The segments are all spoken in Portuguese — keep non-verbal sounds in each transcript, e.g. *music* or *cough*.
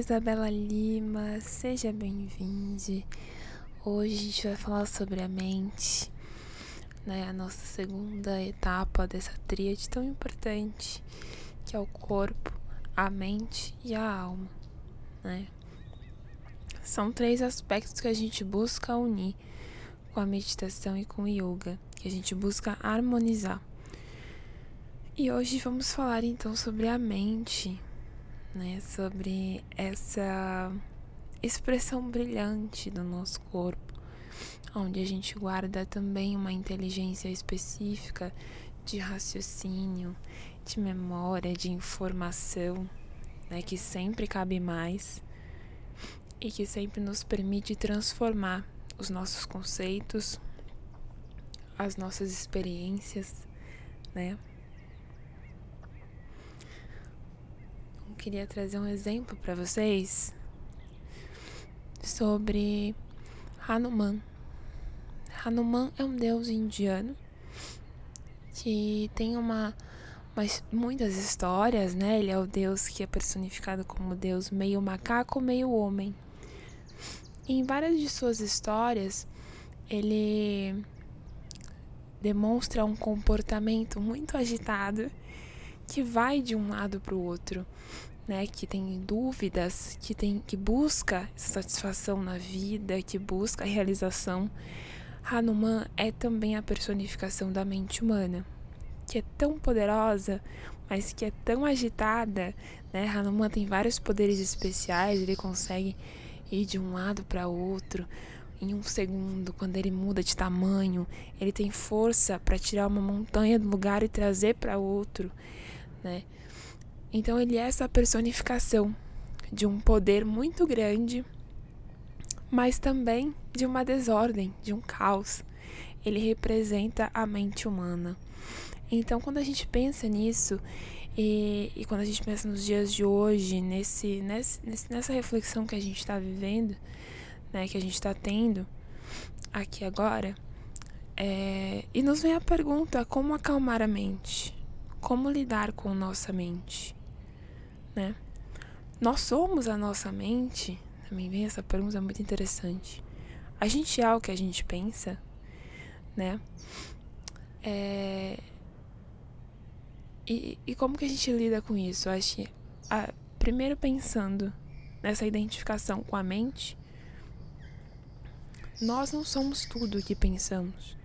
Isabela Lima, seja bem-vindo. Hoje a gente vai falar sobre a mente, né? A nossa segunda etapa dessa tríade tão importante, que é o corpo, a mente e a alma, né? São três aspectos que a gente busca unir com a meditação e com o yoga, que a gente busca harmonizar. E hoje vamos falar então sobre a mente, né, sobre essa expressão brilhante do nosso corpo, onde a gente guarda também uma inteligência específica de raciocínio, de memória, de informação, né, que sempre cabe mais e que sempre nos permite transformar os nossos conceitos, as nossas experiências, né? Queria trazer um exemplo para vocês sobre Hanuman. Hanuman é um deus indiano que tem uma, mas muitas histórias, né? Ele é o deus que é personificado como deus meio macaco, meio homem. Em várias de suas histórias, ele demonstra um comportamento muito agitado que vai de um lado para o outro né, que tem dúvidas, que tem que busca satisfação na vida, que busca realização, Hanuman é também a personificação da mente humana, que é tão poderosa, mas que é tão agitada, né? Hanuman tem vários poderes especiais, ele consegue ir de um lado para outro em um segundo, quando ele muda de tamanho, ele tem força para tirar uma montanha do lugar e trazer para outro, né? Então ele é essa personificação de um poder muito grande, mas também de uma desordem, de um caos. Ele representa a mente humana. Então, quando a gente pensa nisso, e, e quando a gente pensa nos dias de hoje, nesse, nesse, nessa reflexão que a gente está vivendo, né, que a gente está tendo aqui agora, é, e nos vem a pergunta: como acalmar a mente? Como lidar com nossa mente? Né? Nós somos a nossa mente? Também vem essa pergunta muito interessante. A gente é o que a gente pensa, né? É... E, e como que a gente lida com isso? Eu acho que, primeiro pensando nessa identificação com a mente, nós não somos tudo o que pensamos.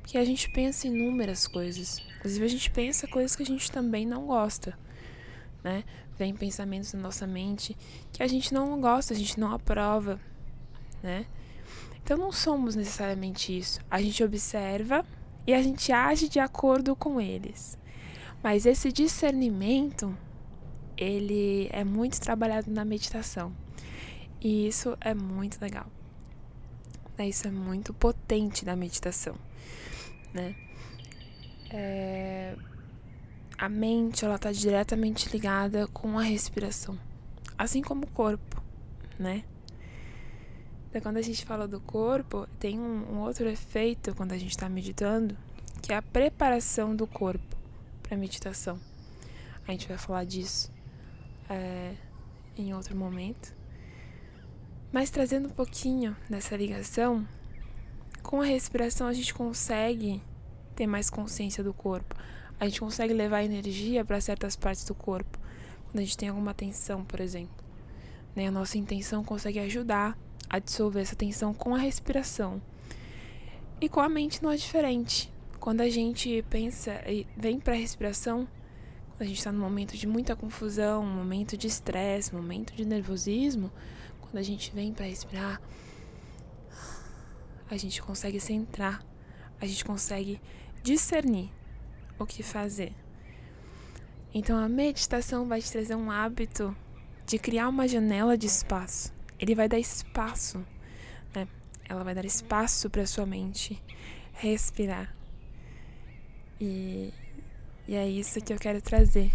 Porque a gente pensa inúmeras coisas. Inclusive, a gente pensa coisas que a gente também não gosta né? Vem pensamentos na nossa mente que a gente não gosta, a gente não aprova, né? Então não somos necessariamente isso. A gente observa e a gente age de acordo com eles. Mas esse discernimento, ele é muito trabalhado na meditação. E isso é muito legal. Isso é muito potente da meditação, né? É, a mente ela está diretamente ligada com a respiração, assim como o corpo, né? Então, quando a gente fala do corpo, tem um, um outro efeito quando a gente está meditando, que é a preparação do corpo para meditação. A gente vai falar disso é, em outro momento. Mas trazendo um pouquinho dessa ligação, com a respiração a gente consegue ter mais consciência do corpo a gente consegue levar energia para certas partes do corpo. Quando a gente tem alguma tensão, por exemplo. Né? A nossa intenção consegue ajudar a dissolver essa tensão com a respiração. E com a mente não é diferente. Quando a gente pensa e vem para a respiração, quando a gente está num momento de muita confusão, um momento de estresse, momento de nervosismo, quando a gente vem para respirar, a gente consegue centrar, a gente consegue discernir o que fazer. Então a meditação vai te trazer um hábito de criar uma janela de espaço. Ele vai dar espaço, né? Ela vai dar espaço para sua mente respirar. E, e é isso que eu quero trazer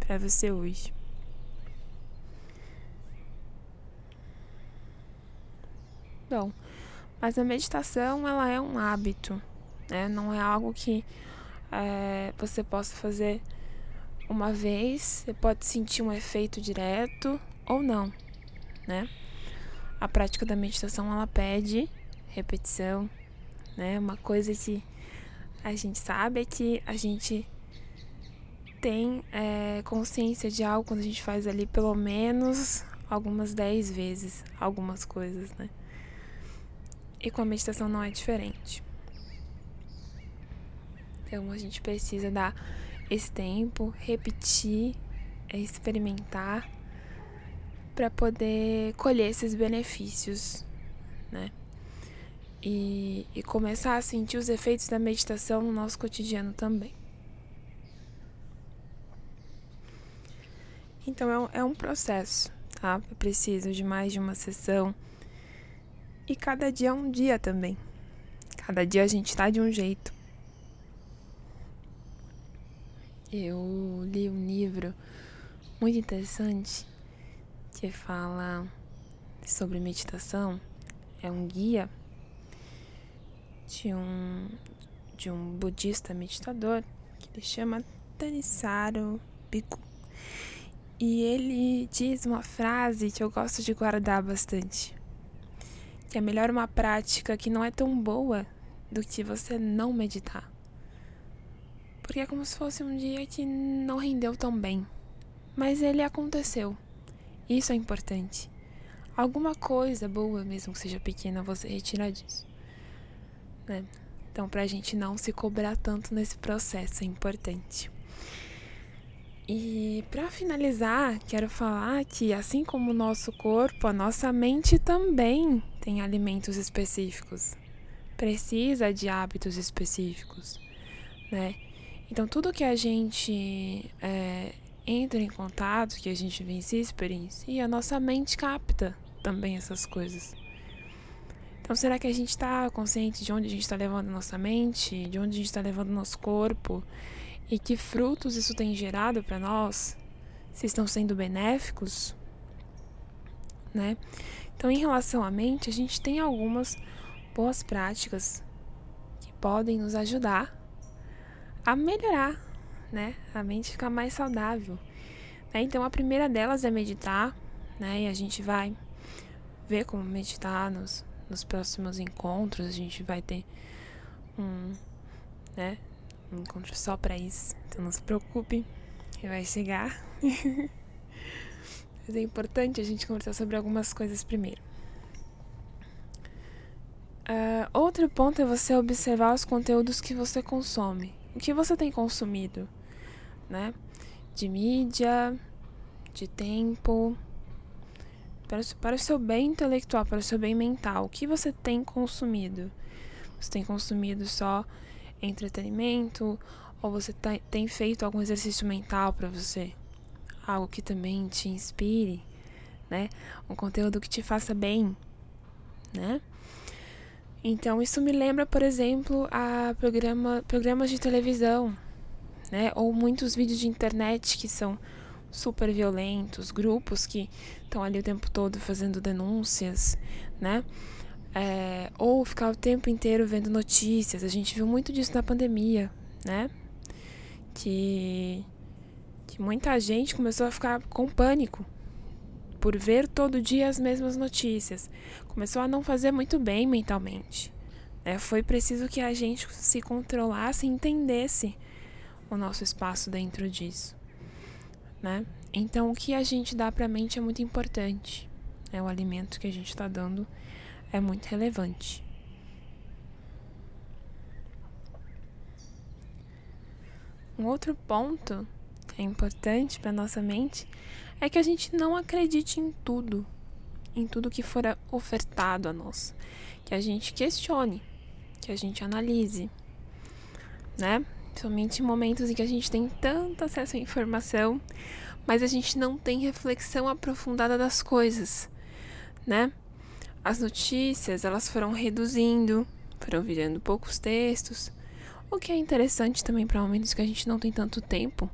para você hoje. Bom, mas a meditação ela é um hábito, né? Não é algo que é, você possa fazer uma vez, você pode sentir um efeito direto ou não, né? A prática da meditação ela pede repetição, né? Uma coisa que a gente sabe é que a gente tem é, consciência de algo quando a gente faz ali pelo menos algumas dez vezes algumas coisas, né? E com a meditação não é diferente. Então a gente precisa dar esse tempo, repetir, é, experimentar para poder colher esses benefícios, né? E, e começar a sentir os efeitos da meditação no nosso cotidiano também. Então é um, é um processo, tá? Eu preciso de mais de uma sessão. E cada dia é um dia também. Cada dia a gente tá de um jeito. Eu li um livro muito interessante que fala sobre meditação. É um guia de um de um budista meditador que ele chama Tanisaro Bhikkhu. E ele diz uma frase que eu gosto de guardar bastante. Que é melhor uma prática que não é tão boa do que você não meditar. Porque é como se fosse um dia que não rendeu tão bem. Mas ele aconteceu. Isso é importante. Alguma coisa boa, mesmo que seja pequena, você retirar disso. Né? Então, pra gente não se cobrar tanto nesse processo, é importante. E para finalizar, quero falar que assim como o nosso corpo, a nossa mente também tem alimentos específicos. Precisa de hábitos específicos, né? Então tudo que a gente é, entra em contato, que a gente vivencia, experiencia, a nossa mente capta também essas coisas. Então será que a gente está consciente de onde a gente está levando nossa mente, de onde a gente está levando o nosso corpo? e que frutos isso tem gerado para nós, se estão sendo benéficos, né? Então, em relação à mente, a gente tem algumas boas práticas que podem nos ajudar a melhorar, né? A mente ficar mais saudável. Né? Então, a primeira delas é meditar, né? E a gente vai ver como meditar nos, nos próximos encontros. A gente vai ter um, né? um encontro só para isso. Então não se preocupe, que vai chegar. *laughs* Mas é importante a gente conversar sobre algumas coisas primeiro. Uh, outro ponto é você observar os conteúdos que você consome. O que você tem consumido, né? De mídia, de tempo, para para o seu bem intelectual, para o seu bem mental. O que você tem consumido? Você tem consumido só entretenimento ou você tem feito algum exercício mental para você, algo que também te inspire, né? Um conteúdo que te faça bem, né? Então isso me lembra, por exemplo, a programa, programas de televisão, né? Ou muitos vídeos de internet que são super violentos, grupos que estão ali o tempo todo fazendo denúncias, né? É, ou ficar o tempo inteiro vendo notícias. A gente viu muito disso na pandemia, né? Que, que muita gente começou a ficar com pânico por ver todo dia as mesmas notícias. Começou a não fazer muito bem mentalmente. Né? Foi preciso que a gente se controlasse e entendesse o nosso espaço dentro disso. Né? Então, o que a gente dá para a mente é muito importante. É o alimento que a gente está dando é muito relevante. Um outro ponto que é importante para nossa mente é que a gente não acredite em tudo, em tudo que for ofertado a nós, que a gente questione, que a gente analise, né? Somente em momentos em que a gente tem tanto acesso à informação, mas a gente não tem reflexão aprofundada das coisas, né? As notícias, elas foram reduzindo, foram virando poucos textos, o que é interessante também para momentos que a gente não tem tanto tempo.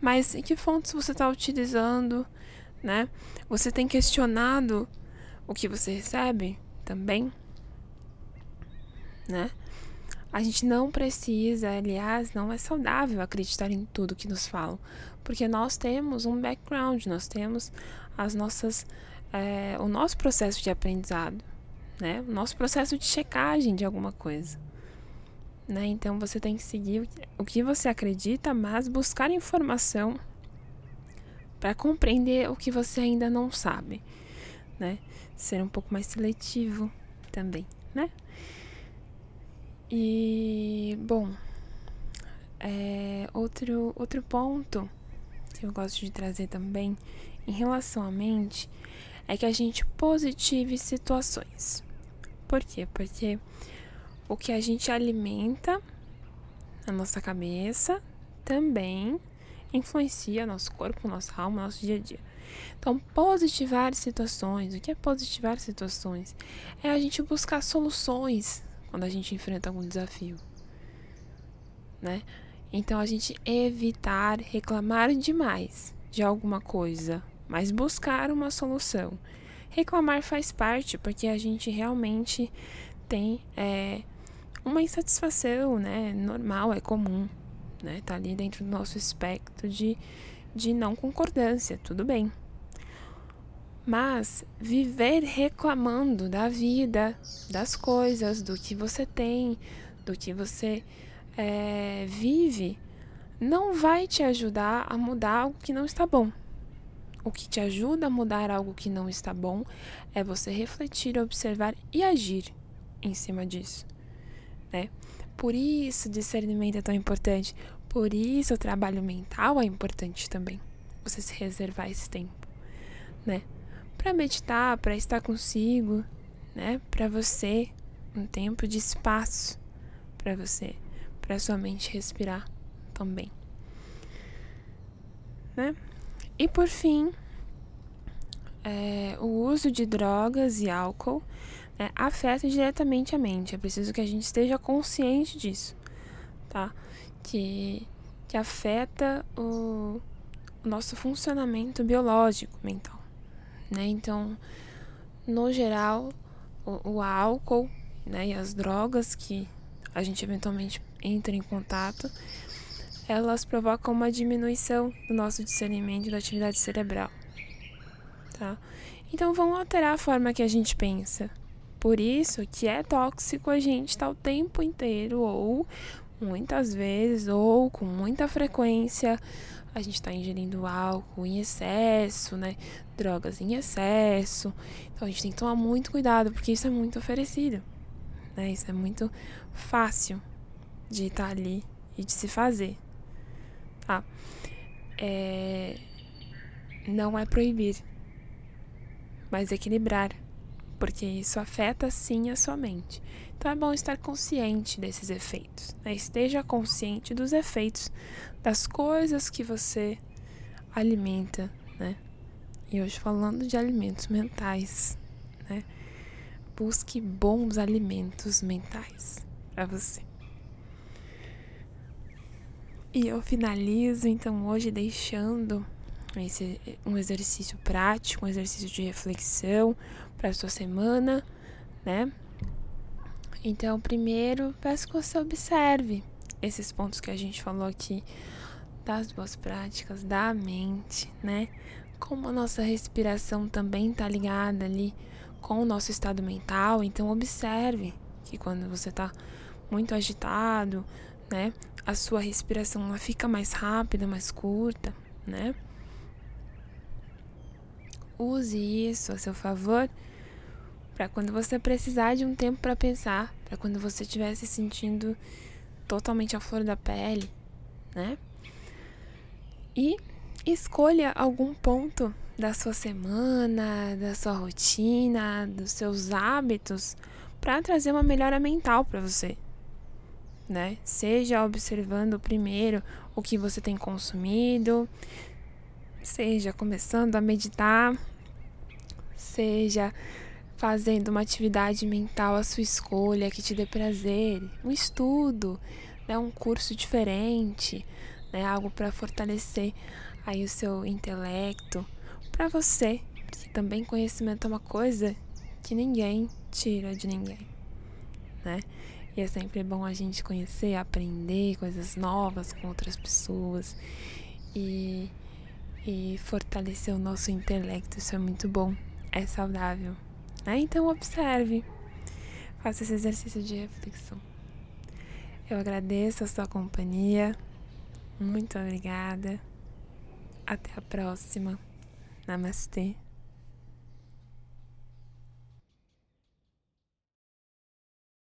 Mas em que fontes você está utilizando, né? Você tem questionado o que você recebe também, né? A gente não precisa, aliás, não é saudável acreditar em tudo que nos falam, porque nós temos um background, nós temos as nossas é, o nosso processo de aprendizado, né? O nosso processo de checagem de alguma coisa. Né? Então você tem que seguir o que você acredita, mas buscar informação para compreender o que você ainda não sabe, né? Ser um pouco mais seletivo também, né? E bom, é, outro outro ponto que eu gosto de trazer também em relação à mente é que a gente positive situações. Por quê? Porque o que a gente alimenta na nossa cabeça também influencia nosso corpo, nossa alma, nosso dia a dia. Então, positivar situações. O que é positivar situações? É a gente buscar soluções quando a gente enfrenta algum desafio, né? Então, a gente evitar reclamar demais de alguma coisa, mas buscar uma solução. Reclamar faz parte, porque a gente realmente tem é, uma insatisfação, né? Normal, é comum, né? Tá ali dentro do nosso espectro de, de não concordância, tudo bem. Mas viver reclamando da vida, das coisas, do que você tem, do que você é, vive, não vai te ajudar a mudar algo que não está bom. O que te ajuda a mudar algo que não está bom é você refletir, observar e agir em cima disso, né? Por isso discernimento é tão importante, por isso o trabalho mental é importante também. Você se reservar esse tempo, né? Para meditar, para estar consigo, né? Para você um tempo de espaço para você, para sua mente respirar também, né? E por fim, é, o uso de drogas e álcool né, afeta diretamente a mente. É preciso que a gente esteja consciente disso, tá? Que, que afeta o, o nosso funcionamento biológico mental, né? Então, no geral, o, o álcool né, e as drogas que a gente eventualmente entra em contato elas provocam uma diminuição do nosso discernimento da atividade cerebral. Tá? Então vão alterar a forma que a gente pensa. Por isso que é tóxico a gente estar tá o tempo inteiro ou muitas vezes ou com muita frequência a gente está ingerindo álcool em excesso, né? Drogas em excesso. Então a gente tem que tomar muito cuidado porque isso é muito oferecido, né? Isso é muito fácil de estar tá ali e de se fazer tá? É... Não é proibir, mas equilibrar, porque isso afeta sim a sua mente. Então é bom estar consciente desses efeitos, né? esteja consciente dos efeitos das coisas que você alimenta, né? E hoje falando de alimentos mentais, né? Busque bons alimentos mentais para você. E eu finalizo então hoje deixando esse um exercício prático, um exercício de reflexão para sua semana, né? Então, primeiro, peço que você observe esses pontos que a gente falou aqui das boas práticas da mente, né? Como a nossa respiração também está ligada ali com o nosso estado mental, então observe que quando você está muito agitado, né? A sua respiração ela fica mais rápida, mais curta, né? Use isso a seu favor para quando você precisar de um tempo para pensar, para quando você estiver se sentindo totalmente à flor da pele, né? E escolha algum ponto da sua semana, da sua rotina, dos seus hábitos para trazer uma melhora mental para você né? Seja observando primeiro o que você tem consumido, seja começando a meditar, seja fazendo uma atividade mental à sua escolha que te dê prazer, um estudo, né, um curso diferente, né, algo para fortalecer aí o seu intelecto para você, porque também conhecimento é uma coisa que ninguém tira de ninguém, né? E é sempre bom a gente conhecer, aprender coisas novas com outras pessoas e, e fortalecer o nosso intelecto. Isso é muito bom. é saudável. Né? Então observe, faça esse exercício de reflexão. Eu agradeço a sua companhia. Muito obrigada. Até a próxima. Namastê.